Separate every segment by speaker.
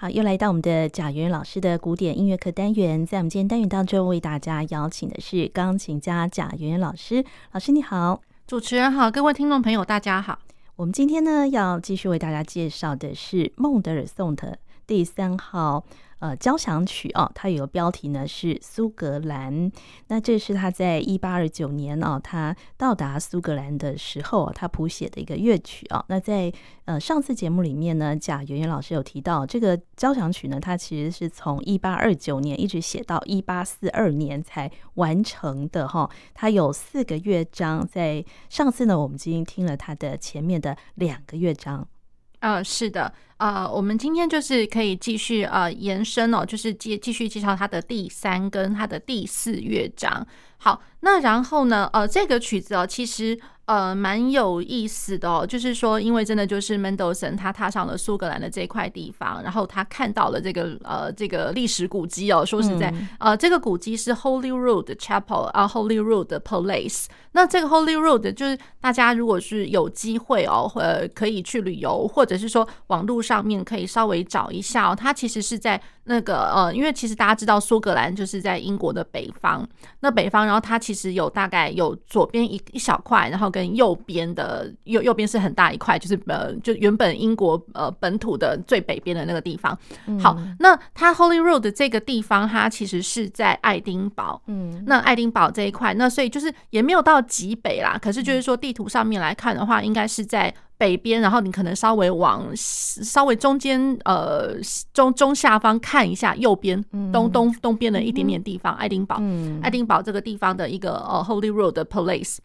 Speaker 1: 好，又来到我们的贾圆圆老师的古典音乐课单元，在我们今天单元当中，为大家邀请的是钢琴家贾圆圆老师。老师你好，
Speaker 2: 主持人好，各位听众朋友大家好。
Speaker 1: 我们今天呢，要继续为大家介绍的是孟德尔颂的第三号。呃，交响曲哦，它有个标题呢是苏格兰。那这是他在一八二九年哦，他到达苏格兰的时候，他谱写的一个乐曲哦。那在呃上次节目里面呢，贾圆圆老师有提到这个交响曲呢，它其实是从一八二九年一直写到一八四二年才完成的哈、哦。它有四个乐章，在上次呢，我们已经听了它的前面的两个乐章。
Speaker 2: 呃，是的。啊、呃，我们今天就是可以继续呃延伸哦，就是继继续介绍它的第三跟它的第四乐章。好，那然后呢，呃，这个曲子哦，其实。呃，蛮有意思的哦，就是说，因为真的就是 Mendelssohn 他踏上了苏格兰的这块地方，然后他看到了这个呃这个历史古迹哦。说实在，嗯、呃，这个古迹是 Holyrood Chapel 啊，Holyrood Palace。那这个 Holyrood 就是大家如果是有机会哦，呃，可以去旅游，或者是说网络上面可以稍微找一下哦。它其实是在那个呃，因为其实大家知道苏格兰就是在英国的北方，那北方，然后它其实有大概有左边一一小块，然后跟跟右边的右右边是很大一块，就是呃，就原本英国呃本土的最北边的那个地方。好，那它 Holy Road 这个地方，它其实是在爱丁堡。嗯，那爱丁堡这一块，那所以就是也没有到极北啦。可是就是说地图上面来看的话，应该是在北边，然后你可能稍微往稍微中间呃中中下方看一下右边东东东边的一点点地方，爱丁堡。爱丁堡这个地方的一个呃 Holy Road Palace。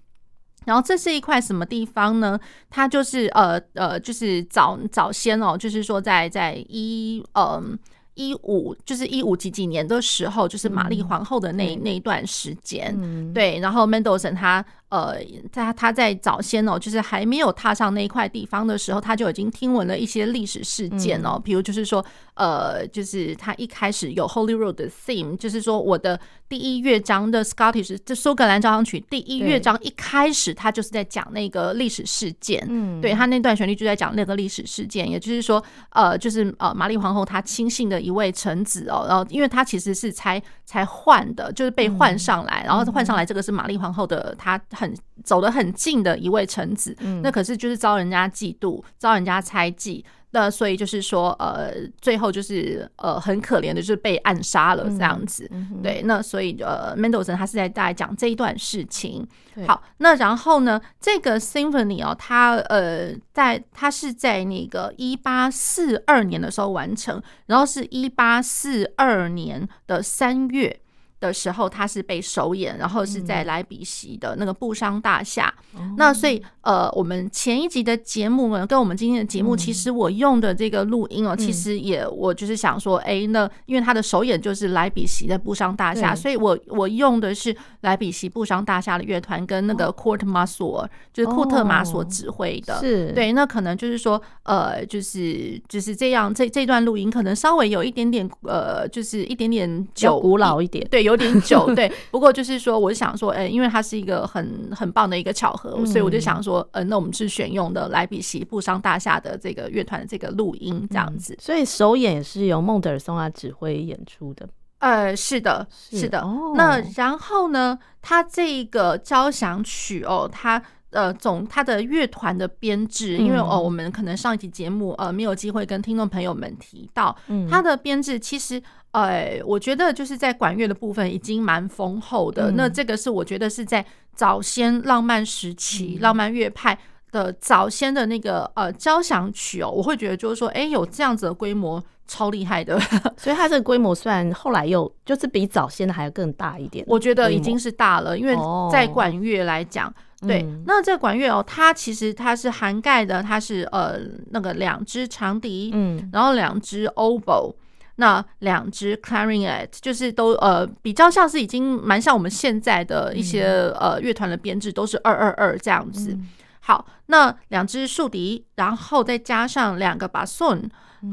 Speaker 2: 然后这是一块什么地方呢？它就是呃呃，就是早早先哦，就是说在在一嗯一五就是一五几几年的时候，就是玛丽皇后的那那一段时间，对，然后 Mendelssohn 他。呃，在他在早先哦，就是还没有踏上那一块地方的时候，他就已经听闻了一些历史事件哦，比如就是说，呃，就是他一开始有 Holy Road 的 theme，就是说我的第一乐章的 Scottish 这苏格兰交响曲第一乐章一开始，他就是在讲那个历史事件，嗯，对他那段旋律就在讲那个历史事件，也就是说，呃，就是呃，玛丽皇后她亲信的一位臣子哦，然后因为他其实是才才换的，就是被换上来，然后换上来这个是玛丽皇后的她。很走得很近的一位臣子，那可是就是遭人家嫉妒，遭人家猜忌，那所以就是说，呃，最后就是呃很可怜的，就是被暗杀了这样子。对，那所以呃，Mendelssohn 他是在大概讲这一段事情。好，那然后呢，这个 Symphony 哦，它呃在它是在那个一八四二年的时候完成，然后是一八四二年的三月。的时候，他是被首演，然后是在莱比锡的那个布商大厦。嗯、那所以，呃，我们前一集的节目呢，跟我们今天的节目，其实我用的这个录音哦，嗯、其实也我就是想说，哎、欸，那因为他的首演就是莱比锡的布商大厦，所以我我用的是莱比锡布商大厦的乐团跟那个 Kurt Masur，就是库特马索指挥的。是对，那可能就是说，呃，就是就是这样，这这段录音可能稍微有一点点，呃，就是一点点久古老一点，对，有。有点久，对。不过就是说，我想说，哎，因为它是一个很很棒的一个巧合，所以我就想说，呃，那我们是选用的莱比锡布商大厦的这个乐团的这个录音，这样子。
Speaker 1: 所以首演也是由孟德尔松啊指挥演出的。
Speaker 2: 呃，是的，是的。那然后呢，他这个交响曲哦，它呃总他的乐团的编制，因为哦，我们可能上一集节目呃没有机会跟听众朋友们提到，他的编制其实。哎，我觉得就是在管乐的部分已经蛮丰厚的。嗯、那这个是我觉得是在早先浪漫时期、嗯、浪漫乐派的早先的那个呃交响曲哦，我会觉得就是说，哎，有这样子的规模，超厉害的。
Speaker 1: 所以它这个规模虽然后来又就是比早先的还要更大一点，
Speaker 2: 我觉得已经是大了。因为在管乐来讲，哦、对，嗯、那这管乐哦，它其实它是涵盖的，它是呃那个两只长笛，嗯，然后两只 oboe。那两只 clarinet 就是都呃比较像是已经蛮像我们现在的一些呃乐团的编制都是二二二这样子。好，那两只竖笛，然后再加上两个 bassoon。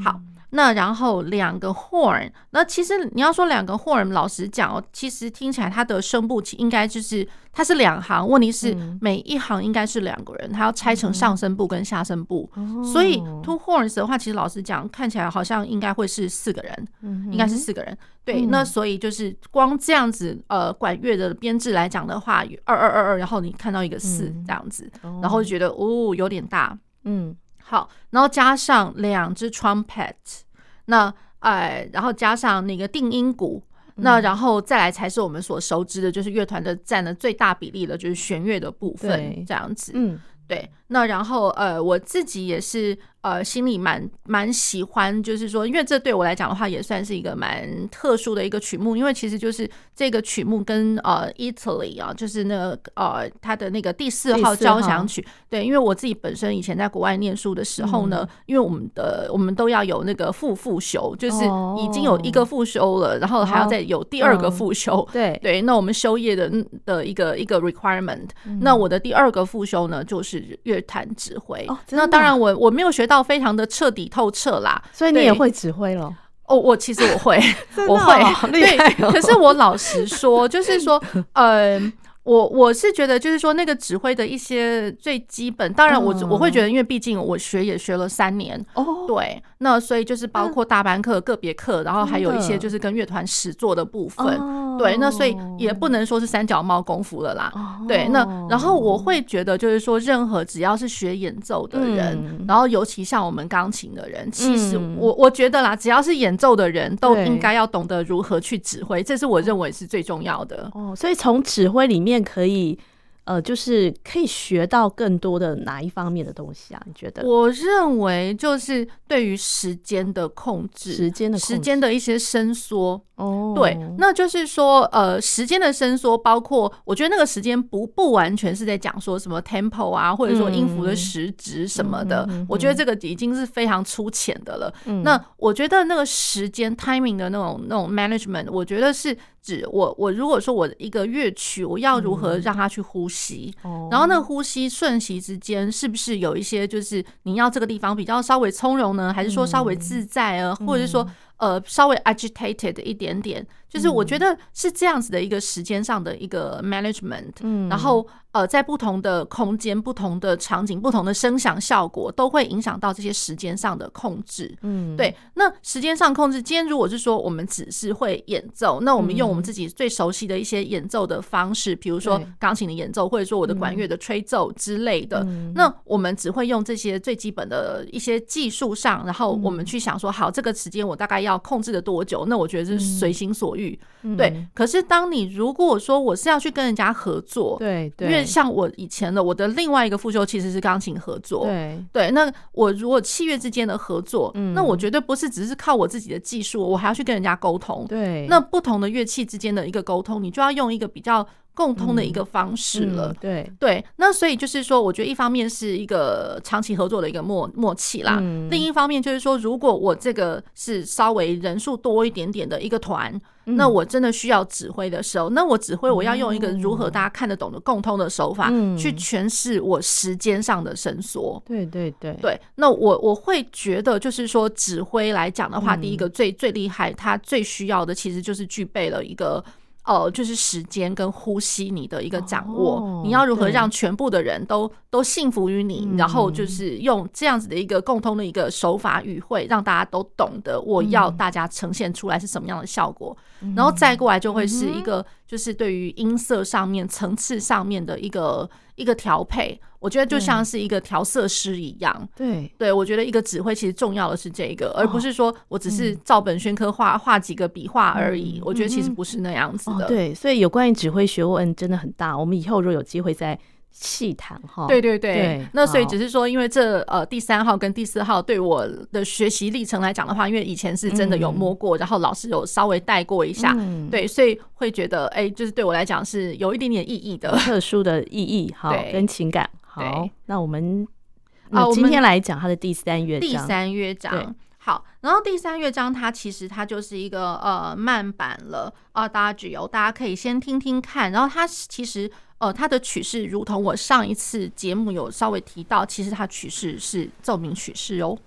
Speaker 2: 好，那然后两个 horn，那其实你要说两个 horn，老实讲哦，其实听起来它的声部应该就是它是两行，问题是每一行应该是两个人，它要拆成上声部跟下声部，所以 two horns 的话，其实老实讲看起来好像应该会是四个人，应该是四个人。对，那所以就是光这样子呃管乐的编制来讲的话，二二二二，然后你看到一个四这样子，然后就觉得哦有点大，嗯。好，然后加上两只 trumpet，那哎，然后加上那个定音鼓，嗯、那然后再来才是我们所熟知的，就是乐团的占了最大比例的，就是弦乐的部分，这样子。嗯，对。那然后呃，我自己也是。呃，心里蛮蛮喜欢，就是说，因为这对我来讲的话，也算是一个蛮特殊的一个曲目，因为其实就是这个曲目跟呃，Italy 啊，就是那个呃，他的那个第四号交响曲，对，因为我自己本身以前在国外念书的时候呢，嗯、因为我们的我们都要有那个复复修，就是已经有一个复修了，然后还要再有第二个复修，嗯、对。对，那我们修业的的一个一个 requirement，、嗯、那我的第二个复修呢，就是乐坛指挥，哦、那当然我我没有学。到非常的彻底透彻啦，
Speaker 1: 所以你也会指挥了
Speaker 2: 哦。我其实我会，
Speaker 1: 哦、
Speaker 2: 我
Speaker 1: 会，哦、
Speaker 2: 对。可是我老实说，就是说，嗯、呃。我我是觉得，就是说那个指挥的一些最基本，当然我我会觉得，因为毕竟我学也学了三年，哦，对，那所以就是包括大班课、个别课，然后还有一些就是跟乐团实作的部分，对，那所以也不能说是三脚猫功夫了啦，对，那然后我会觉得，就是说任何只要是学演奏的人，然后尤其像我们钢琴的人，其实我我觉得啦，只要是演奏的人都应该要懂得如何去指挥，这是我认为是最重要的。
Speaker 1: 哦，所以从指挥里面。可以，呃，就是可以学到更多的哪一方面的东西啊？你觉得？
Speaker 2: 我认为就是对于时间的控制，
Speaker 1: 时间的
Speaker 2: 时间的一些伸缩。哦，对，那就是说，呃，时间的伸缩，包括我觉得那个时间不不完全是在讲说什么 tempo 啊，或者说音符的时值什么的，嗯、我觉得这个已经是非常粗浅的了。嗯、那我觉得那个时间 timing 的那种那种 management，我觉得是指我我如果说我一个乐曲，我要如何让它去呼吸，嗯、然后那个呼吸瞬息之间是不是有一些就是你要这个地方比较稍微从容呢，还是说稍微自在啊，嗯、或者是说。呃，稍微 agitated 一点点，就是我觉得是这样子的一个时间上的一个 management，嗯，然后呃，在不同的空间、不同的场景、不同的声响效果，都会影响到这些时间上的控制，嗯，对。那时间上控制，今天如果是说我们只是会演奏，那我们用我们自己最熟悉的一些演奏的方式，比如说钢琴的演奏，或者说我的管乐的吹奏之类的，那我们只会用这些最基本的一些技术上，然后我们去想说，好，这个时间我大概要。要控制的多久？那我觉得是随心所欲，嗯、对。可是当你如果说我是要去跟人家合作，对，对，因为像我以前的我的另外一个副修其实是钢琴合作，对对。那我如果器乐之间的合作，嗯、那我绝对不是只是靠我自己的技术，我还要去跟人家沟通，对。那不同的乐器之间的一个沟通，你就要用一个比较。共通的一个方式了，嗯嗯、对。对，那所以就是说，我觉得一方面是一个长期合作的一个默默契啦，嗯、另一方面就是说，如果我这个是稍微人数多一点点的一个团，嗯、那我真的需要指挥的时候，那我指挥我要用一个如何大家看得懂的共通的手法去诠释我时间上的伸缩，对对对。对，那我我会觉得就是说，指挥来讲的话，嗯、第一个最最厉害，他最需要的其实就是具备了一个。哦，就是时间跟呼吸，你的一个掌握，哦、你要如何让全部的人都都信服于你，然后就是用这样子的一个共通的一个手法语汇，让大家都懂得我要大家呈现出来是什么样的效果，嗯、然后再过来就会是一个就是对于音色上面层次上面的一个一个调配。我觉得就像是一个调色师一样，对对，我觉得一个指挥其实重要的是这个，而不是说我只是照本宣科画画几个笔画而已。我觉得其实不是那样子的。
Speaker 1: 对，所以有关于指挥学问真的很大，我们以后如果有机会再细谈哈。
Speaker 2: 对对对，那所以只是说，因为这呃第三号跟第四号对我的学习历程来讲的话，因为以前是真的有摸过，然后老师有稍微带过一下，对，所以会觉得哎，就是对我来讲是有一点点意义的，
Speaker 1: 特殊的意义哈，跟情感。好，那我们啊，今天来讲他的第三乐章。
Speaker 2: 第三乐章，好，然后第三乐章它其实它就是一个呃慢版了啊，大家有大家可以先听听看。然后它其实呃它的曲式，如同我上一次节目有稍微提到，其实它曲式是奏鸣曲式哦。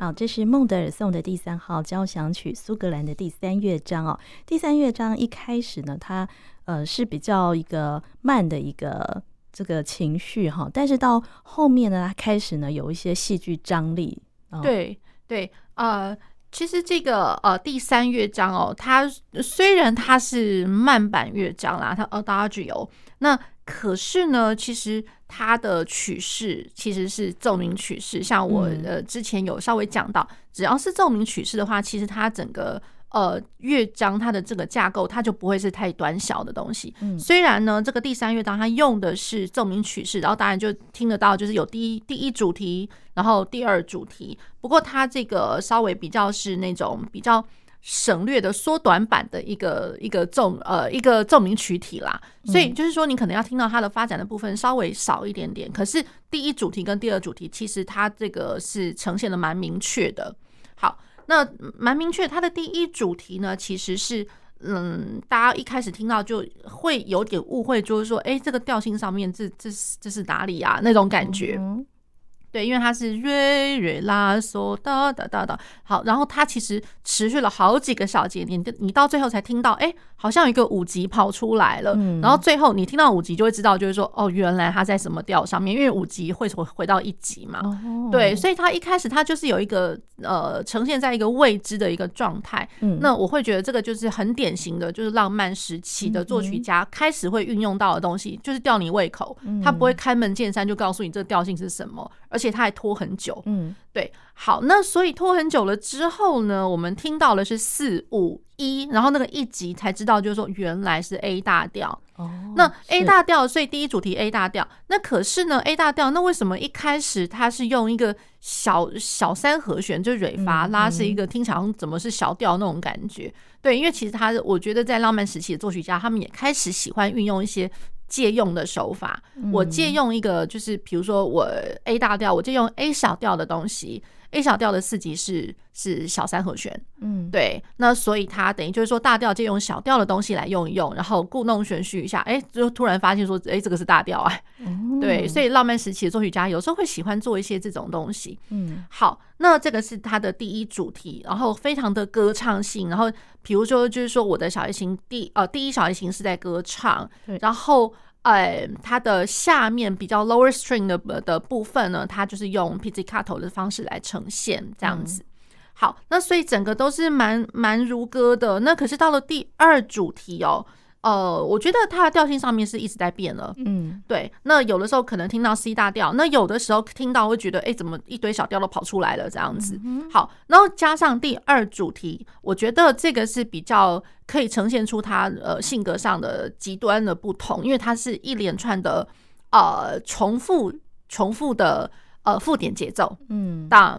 Speaker 1: 好，这是孟德尔颂的第三号交响曲苏格兰的第三乐章哦。第三乐章一开始呢，它呃是比较一个慢的一个这个情绪哈，但是到后面呢，它开始呢有一些戏剧张力。哦、
Speaker 2: 对对，呃，其实这个呃第三乐章哦，它虽然它是慢板乐章啦，它 Adagio，那可是呢，其实。它的曲式其实是奏鸣曲式，像我呃之前有稍微讲到，只要是奏鸣曲式的话，其实它整个呃乐章它的这个架构，它就不会是太短小的东西。虽然呢，这个第三乐章它用的是奏鸣曲式，然后当然就听得到，就是有第一第一主题，然后第二主题，不过它这个稍微比较是那种比较。省略的缩短版的一个一个奏呃一个奏鸣曲体啦，所以就是说你可能要听到它的发展的部分稍微少一点点，可是第一主题跟第二主题其实它这个是呈现的蛮明确的。那蛮明确，它的第一主题呢，其实是嗯，大家一开始听到就会有点误会，就是说，哎，这个调性上面这这是这是哪里啊？那种感觉。对，因为它是瑞瑞拉嗦哒哒哒哒，好，然后它其实持续了好几个小节，你你到最后才听到，哎，好像有一个五级跑出来了，嗯、然后最后你听到五级就会知道，就是说，哦，原来它在什么调上面，因为五级会回回到一级嘛，哦、对，所以它一开始它就是有一个呃呈现在一个未知的一个状态，嗯、那我会觉得这个就是很典型的，就是浪漫时期的作曲家开始会运用到的东西，就是吊你胃口，他不会开门见山就告诉你这个调性是什么，而且他还拖很久，嗯，对，好，那所以拖很久了之后呢，我们听到的是四五一，然后那个一级才知道，就是说原来是 A 大调。哦，那 A 大调，所以第一主题 A 大调。那可是呢，A 大调，那为什么一开始它是用一个小小三和弦，就瑞发拉是一个听起来怎么是小调那种感觉？对，因为其实他，我觉得在浪漫时期的作曲家，他们也开始喜欢运用一些。借用的手法，我借用一个，就是比如说我 A 大调，我借用 A 小调的东西，A 小调的四级是是小三和弦，嗯，对，那所以它等于就是说大调借用小调的东西来用一用，然后故弄玄虚一下，哎，就突然发现说，哎，这个是大调啊，对，所以浪漫时期的作曲家有时候会喜欢做一些这种东西，嗯，好，那这个是它的第一主题，然后非常的歌唱性，然后比如说就是说我的小提琴第呃第一小提琴是在歌唱，然后。呃，它的下面比较 lower string 的的部分呢，它就是用 pizzicato 的方式来呈现这样子。好，那所以整个都是蛮蛮如歌的。那可是到了第二主题哦。呃，我觉得它的调性上面是一直在变了，嗯，对。那有的时候可能听到 C 大调，那有的时候听到会觉得，哎，怎么一堆小调都跑出来了这样子。好，然后加上第二主题，我觉得这个是比较可以呈现出他呃性格上的极端的不同，因为它是一连串的呃重复重复的呃附点节奏，嗯，当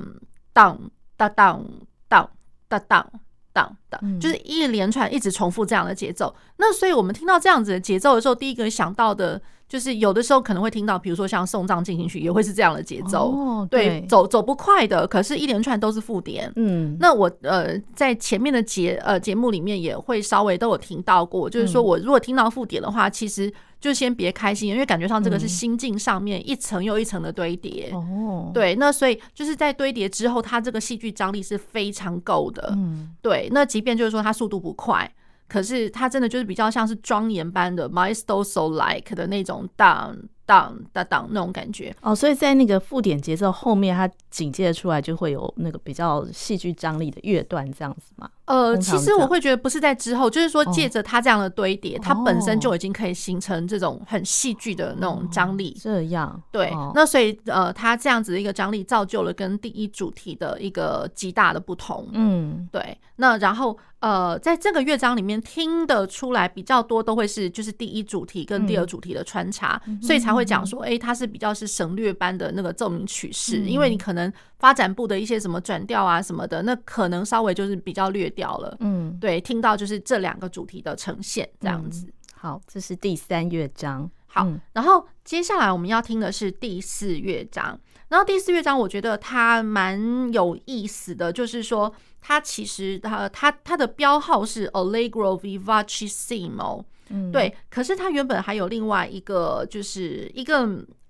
Speaker 2: 当当当当当当。当当，就是一连串一直重复这样的节奏。那所以我们听到这样子的节奏的时候，第一个想到的就是有的时候可能会听到，比如说像送葬进行曲也会是这样的节奏。哦，对，走走不快的，可是一连串都是附点。嗯，那我呃在前面的节呃节目里面也会稍微都有听到过，就是说我如果听到附点的话，其实。就先别开心，因为感觉上这个是心境上面一层又一层的堆叠。哦，对，那所以就是在堆叠之后，它这个戏剧张力是非常够的。嗯，对，那即便就是说它速度不快，可是它真的就是比较像是庄严般的 maestoso like 的那种 down。当当当那种感觉
Speaker 1: 哦，所以在那个附点节奏后面，它紧接着出来就会有那个比较戏剧张力的乐段，这样子吗？
Speaker 2: 呃，其实我会觉得不是在之后，就是说借着它这样的堆叠，它本身就已经可以形成这种很戏剧的那种张力。
Speaker 1: 这样
Speaker 2: 对，那所以呃，它这样子的一个张力造就了跟第一主题的一个极大的不同。嗯，对。那然后呃，在这个乐章里面听得出来比较多，都会是就是第一主题跟第二主题的穿插，所以才会。讲说，哎，它是比较是省略般的那个奏鸣曲式，因为你可能发展部的一些什么转调啊什么的，那可能稍微就是比较略掉了。嗯，对，听到就是这两个主题的呈现这样子。
Speaker 1: 好，这是第三乐章。
Speaker 2: 好，然后接下来我们要听的是第四乐章。然后第四乐章，我觉得它蛮有意思的，就是说它其实它它它的标号是 Allegro vivacissimo。对，可是它原本还有另外一个，就是一个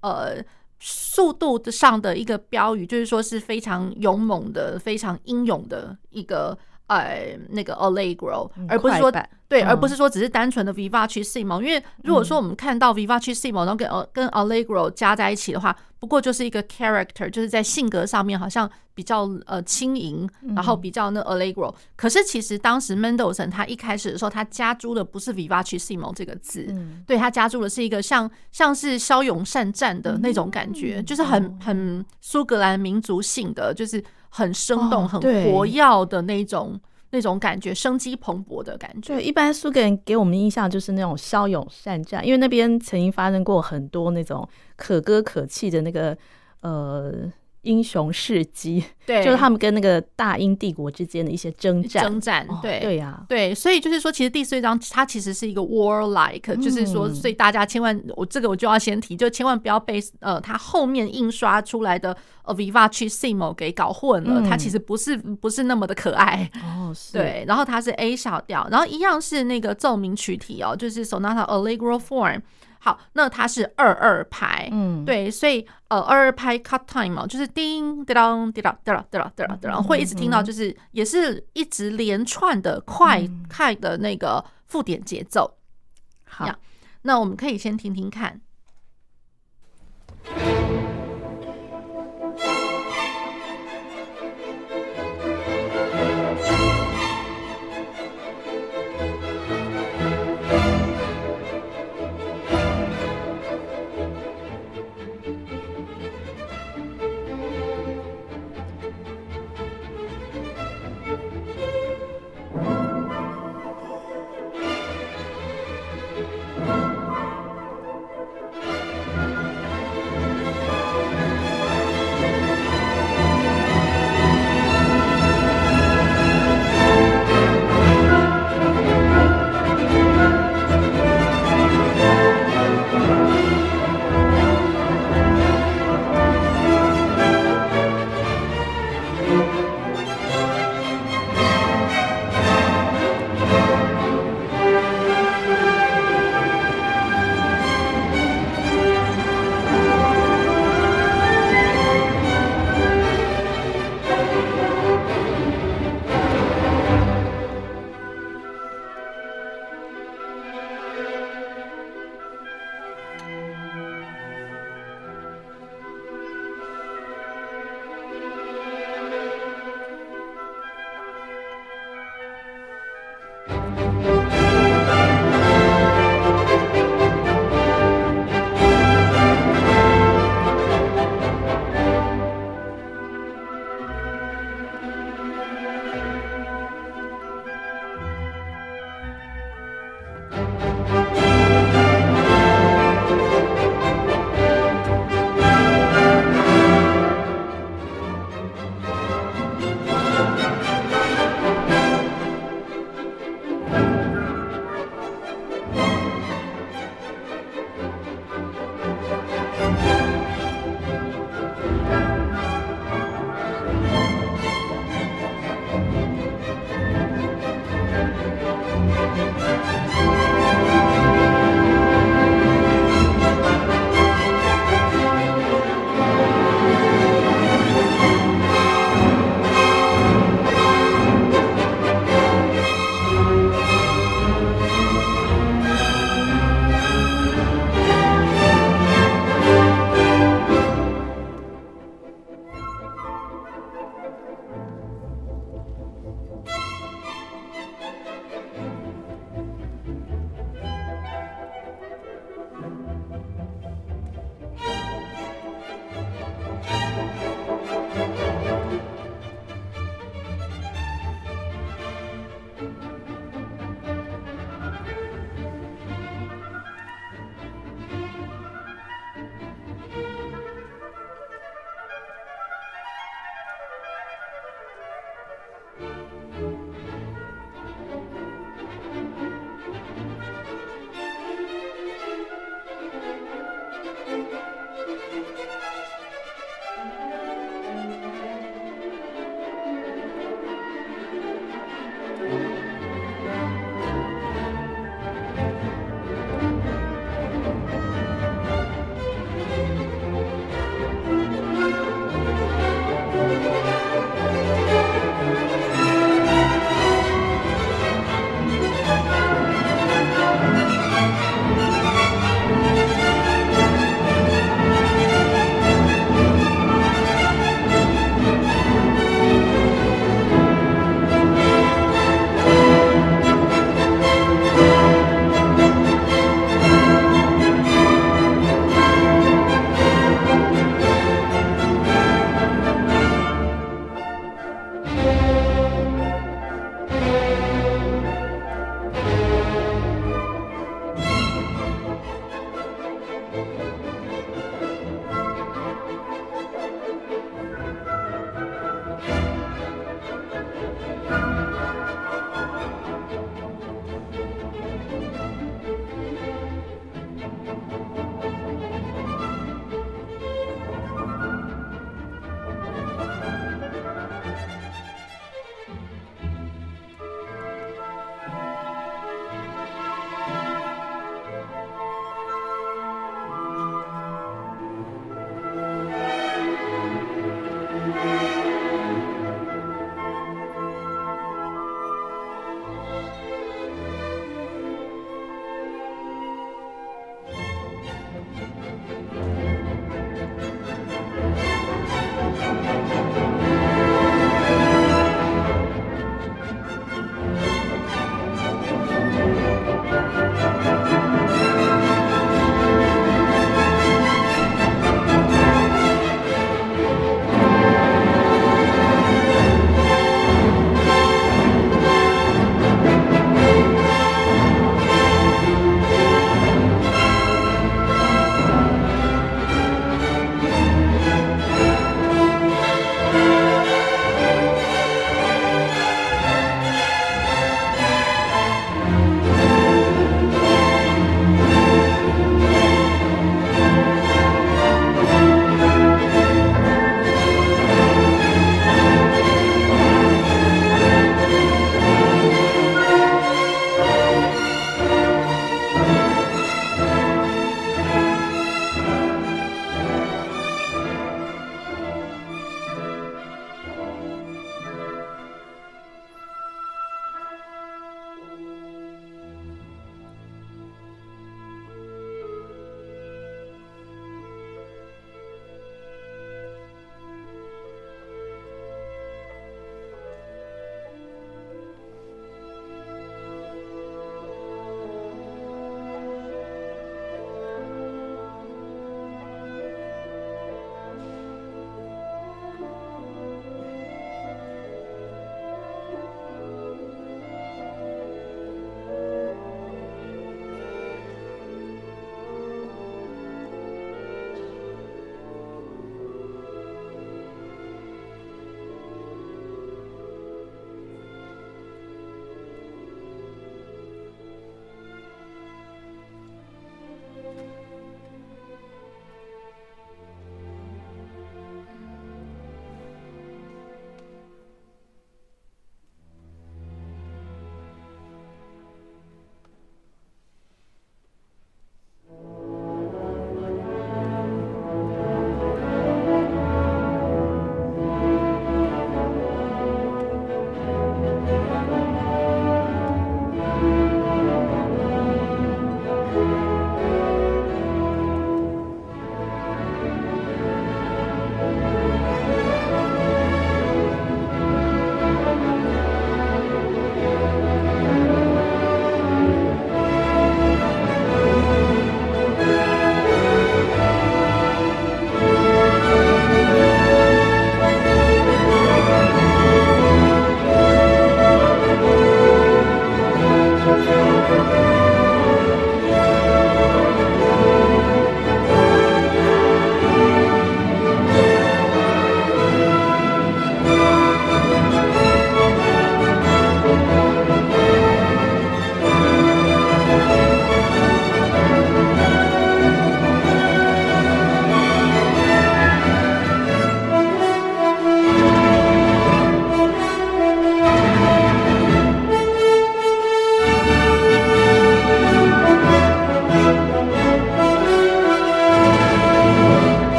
Speaker 2: 呃速度上的一个标语，就是说是非常勇猛的、非常英勇的一个。呃，那个 Allegro，而不是说对，而不是说只是单纯的 Vivacissimo。因为如果说我们看到 Vivacissimo，然后跟跟 Allegro 加在一起的话，不过就是一个 character，就是在性格上面好像比较呃轻盈，然后比较那 Allegro。可是其实当时 Mendelssohn 他一开始的时候，他加注的不是 Vivacissimo 这个字，对，他加注的是一个像像是骁勇善战的那种感觉，就是很很苏格兰民族性的，就是。很生动、很活跃的那种、那种感觉，生机蓬勃的感觉。
Speaker 1: 对，一般苏格兰给我们印象就是那种骁勇善战，因为那边曾经发生过很多那种可歌可泣的那个呃。英雄事迹，对，就是他们跟那个大英帝国之间的一些征战，
Speaker 2: 征战，对，
Speaker 1: 对呀，
Speaker 2: 对，所以就是说，其实第四乐章它其实是一个 warlike，就是说，所以大家千万，我这个我就要先提，就千万不要被呃，它后面印刷出来的 Vivacissimo 给搞混了，它其实不是不是那么的可爱。
Speaker 1: 哦，
Speaker 2: 对，然后它是 A 小调，然后一样是那个奏鸣曲体哦，就是 Sonata Allegro form。好，那它是二二拍，嗯，对，所以呃，二二拍 cut time 嘛，就是叮当叮当叮当叮当叮当叮当，会一直听到，就是也是一直连串的快快的那个附点节奏。好，那我们可以先听听看。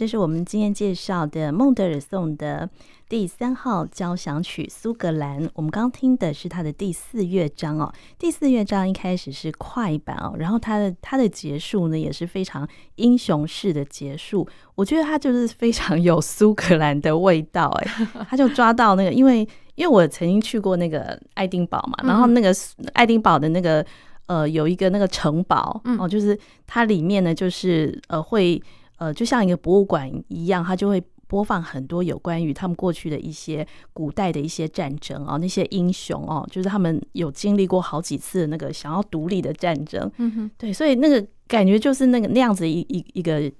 Speaker 1: 这是我们今天介绍的孟德尔颂的第三号交响曲《苏格兰》。我们刚刚听的是它的第四乐章哦。第四乐章一开始是快板哦，然后它的它的结束呢也是非常英雄式的结束。我觉得它就是非常有苏格兰的味道哎，他就抓到那个，因为因为我曾经去过那个爱丁堡嘛，然后那个爱丁堡的那个呃有一个那个城堡哦，就是它里面呢就是呃会。呃，就像一个博物馆一样，它就会播放很多有关于他们过去的一些古代的一些战争哦，那些英雄哦，就是他们有经历过好几次那个想要独立的战争，嗯哼，对，所以那个感觉就是那个那样子一一一个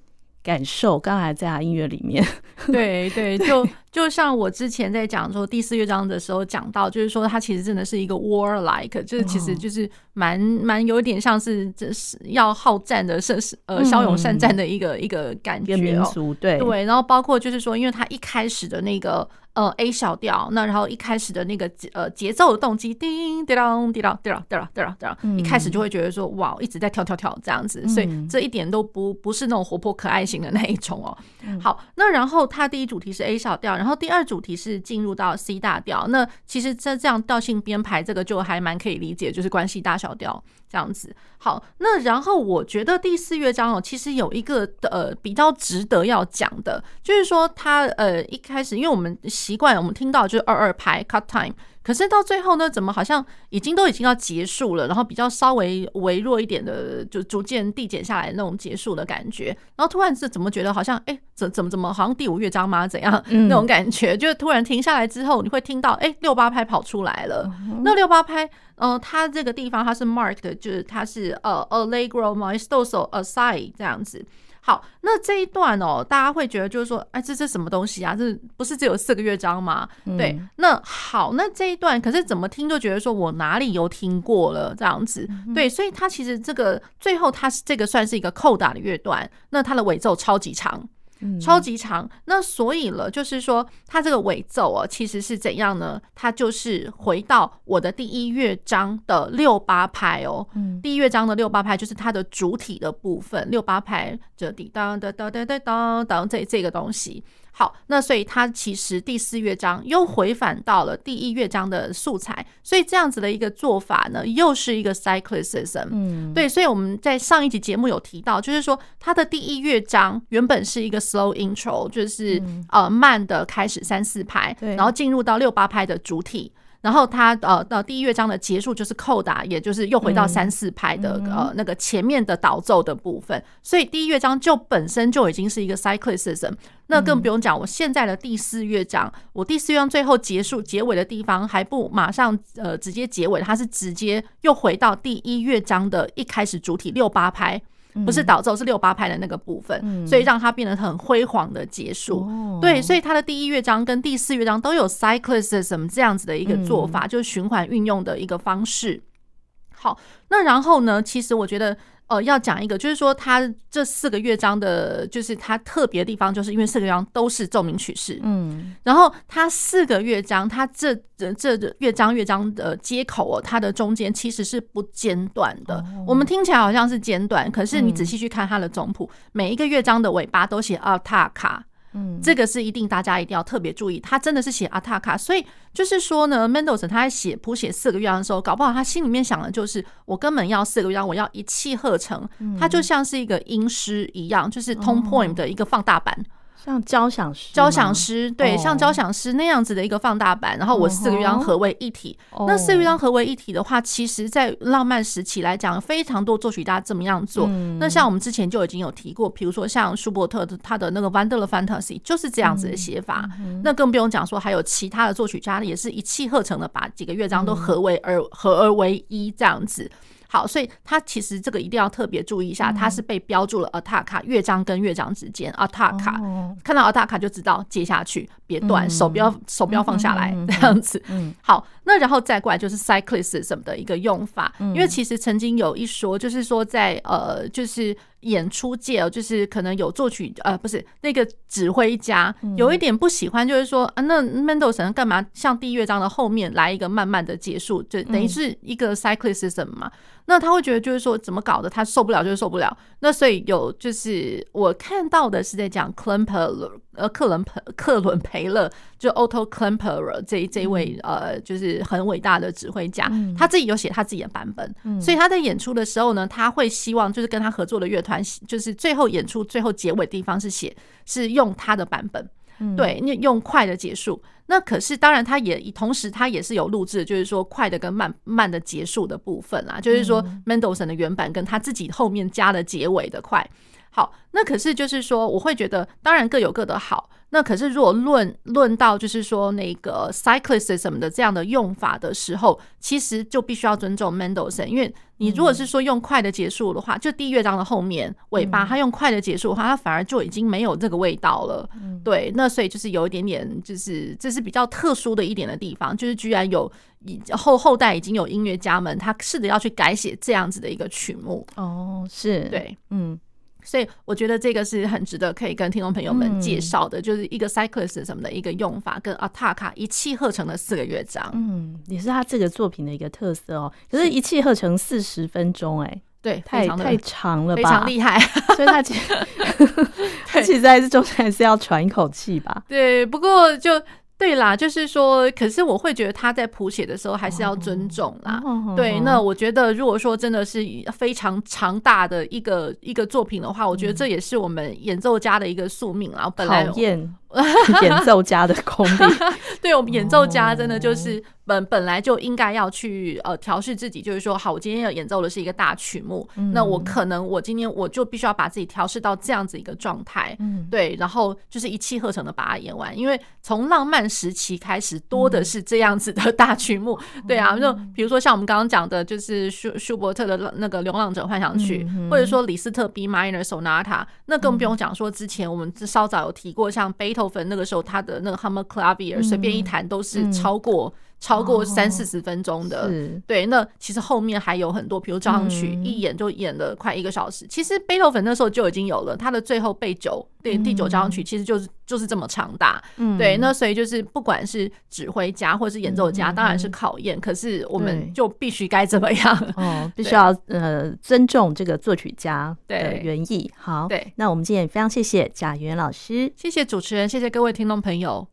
Speaker 1: 感受，刚才在他音乐里面，
Speaker 2: 对对，就。就像我之前在讲说第四乐章的时候讲到，就是说它其实真的是一个 warlike，就是其实就是蛮蛮有点像是这是要好战的，是是呃骁勇善战的一个、嗯、一个感觉
Speaker 1: 民族对。
Speaker 2: 对，然后包括就是说，因为他一开始的那个呃 A 小调，那然后一开始的那个呃节奏的动机叮叮当叮当叮当叮当叮当叮当，一开始就会觉得说哇一直在跳跳跳这样子，所以这一点都不不是那种活泼可爱型的那一种哦。好，那然后它第一主题是 A 小调。然后第二主题是进入到 C 大调，那其实这这样调性编排，这个就还蛮可以理解，就是关系大小调这样子。好，那然后我觉得第四乐章哦，其实有一个呃比较值得要讲的，就是说它呃一开始，因为我们习惯我们听到就是二二拍 cut time。可是到最后呢，怎么好像已经都已经要结束了，然后比较稍微微弱一点的，就逐渐递减下来那种结束的感觉，然后突然是怎么觉得好像哎，怎怎么怎么好像第五乐章吗？怎样 那种感觉？就突然停下来之后，你会听到哎六八拍跑出来了。那六八拍，呃，它这个地方它是 marked，就是它是呃 allegro maestoso assai 这样子。好，那这一段哦，大家会觉得就是说，哎，这这什么东西啊？这不是只有四个乐章吗？嗯、对，那好，那这一段可是怎么听就觉得说我哪里有听过了这样子，嗯、对，所以它其实这个最后它是这个算是一个扣打的乐段，那它的尾奏超级长。超级长，那所以了，就是说，它这个尾奏哦，其实是怎样呢？它就是回到我的第一乐章的六八拍哦，第一乐章的六八拍就是它的主体的部分，六八拍这滴当当当当当当这这个东西。好，那所以它其实第四乐章又回返到了第一乐章的素材，所以这样子的一个做法呢，又是一个 cyclicism。嗯，对，所以我们在上一集节目有提到，就是说它的第一乐章原本是一个 slow intro，就是呃慢的开始三四拍，然后进入到六八拍的主体。然后他呃到第一乐章的结束就是扣打，也就是又回到三四拍的、嗯、呃那个前面的导奏的部分，所以第一乐章就本身就已经是一个 cyclicism，那更不用讲我现在的第四乐章，我第四乐章最后结束结尾的地方还不马上呃直接结尾，它是直接又回到第一乐章的一开始主体六八拍。不是导奏，是六八拍的那个部分，嗯、所以让它变得很辉煌的结束。哦、对，所以它的第一乐章跟第四乐章都有 cyclicism 这样子的一个做法，嗯、就是循环运用的一个方式。好，那然后呢，其实我觉得。呃，要讲一个，就是说他这四个乐章的，就是它特别的地方，就是因为四个乐章都是奏鸣曲式，
Speaker 1: 嗯，
Speaker 2: 然后它四个乐章，它这这这乐章乐章的接口哦，它的中间其实是不间断的。哦、我们听起来好像是间断，可是你仔细去看它的总谱，嗯、每一个乐章的尾巴都写阿塔卡。嗯，这个是一定，大家一定要特别注意。他真的是写阿塔卡，所以就是说呢，Mendelssohn 他在写谱写四个乐章的时候，搞不好他心里面想的就是，我根本要四个乐章，我要一气呵成。他就像是一个音诗一样，就是 tone poem 的一个放大版。
Speaker 1: 像交响诗，
Speaker 2: 交响诗对，像交响诗那样子的一个放大版，然后我四个乐章合为一体。那四个乐章合为一体的话，其实在浪漫时期来讲，非常多作曲家这么样做。那像我们之前就已经有提过，比如说像舒伯特的他的那个《Wunderliche Fantasie》就是这样子的写法。那更不用讲说，还有其他的作曲家也是一气呵成的把几个乐章都合为而合而为一这样子。好，所以它其实这个一定要特别注意一下，它是被标注了 attacca 乐章跟乐章之间 attacca，看到 attacca 就知道接下去别断，手不要手不要放下来 这样子。好，那然后再过来就是 cyclist 什么的一个用法，因为其实曾经有一说，就是说在呃就是。演出界哦就是可能有作曲呃，不是那个指挥家有一点不喜欢，就是说啊，那 Mendelssohn 干嘛像第一乐章的后面来一个慢慢的结束，就等于是一个 cyclicism 嘛。那他会觉得就是说怎么搞的，他受不了就是受不了。那所以有就是我看到的是在讲 Klemperer 呃克伦培克伦培勒，就 Otto Klemperer 这这一位呃就是很伟大的指挥家，他自己有写他自己的版本，所以他在演出的时候呢，他会希望就是跟他合作的乐团，就是最后演出最后结尾的地方是写是用他的版本。对，用用快的结束，那可是当然，他也同时他也是有录制，就是说快的跟慢慢的结束的部分啦，就是说 Mendelssohn 的原版跟他自己后面加的结尾的快。好，那可是就是说，我会觉得，当然各有各的好。那可是如果论论到就是说那个 cyclicism 的这样的用法的时候，其实就必须要尊重 Mendelssohn，因为你如果是说用快的结束的话，就第一乐章的后面尾巴，他用快的结束的话，他反而就已经没有这个味道了。对，那所以就是有一点点，就是这是比较特殊的一点的地方，就是居然有后后代已经有音乐家们，他试着要去改写这样子的一个曲目。
Speaker 1: 哦，是
Speaker 2: 对，嗯。所以我觉得这个是很值得可以跟听众朋友们介绍的，就是一个 cyclicism 什么的一个用法，跟 attacca 一气呵成的四个乐章，
Speaker 1: 嗯，也是他这个作品的一个特色哦。可是，一气呵成四十分钟，哎，
Speaker 2: 对，
Speaker 1: 太太长了吧，
Speaker 2: 非常厉害。
Speaker 1: 所以他其实 他其实还是中间还是要喘一口气吧。
Speaker 2: 对，不过就。对啦，就是说，可是我会觉得他在谱写的时候还是要尊重啦。Oh. 对，那我觉得如果说真的是非常长大的一个一个作品的话，我觉得这也是我们演奏家的一个宿命啊。本来
Speaker 1: 演 演奏家的功力，
Speaker 2: 对我们演奏家真的就是。本本来就应该要去呃调试自己，就是说，好，我今天要演奏的是一个大曲目，嗯、那我可能我今天我就必须要把自己调试到这样子一个状态，嗯，对，然后就是一气呵成的把它演完，因为从浪漫时期开始多的是这样子的大曲目，嗯、对啊，就比如说像我们刚刚讲的，就是舒舒伯特的那个《流浪者幻想曲》，嗯，或者说李斯特 B minor sonata，那更不用讲说之前我们稍早有提过，像贝多芬那个时候他的那个 Hammer Clavier 随便一弹都是超过。超过三四十分钟的，哦、对，那其实后面还有很多，比如交响曲，一演就演了快一个小时。嗯、其实贝多芬那时候就已经有了他的最后备九，对，第九交响曲其实就是就是这么长大，嗯、对，那所以就是不管是指挥家或是演奏家，当然是考验，嗯、可是我们就必须该怎么样？
Speaker 1: 哦，必须要呃尊重这个作曲家的原意。好，
Speaker 2: 对，
Speaker 1: 那我们今天也非常谢谢贾元老师，
Speaker 2: 谢谢主持人，谢谢各位听众朋友。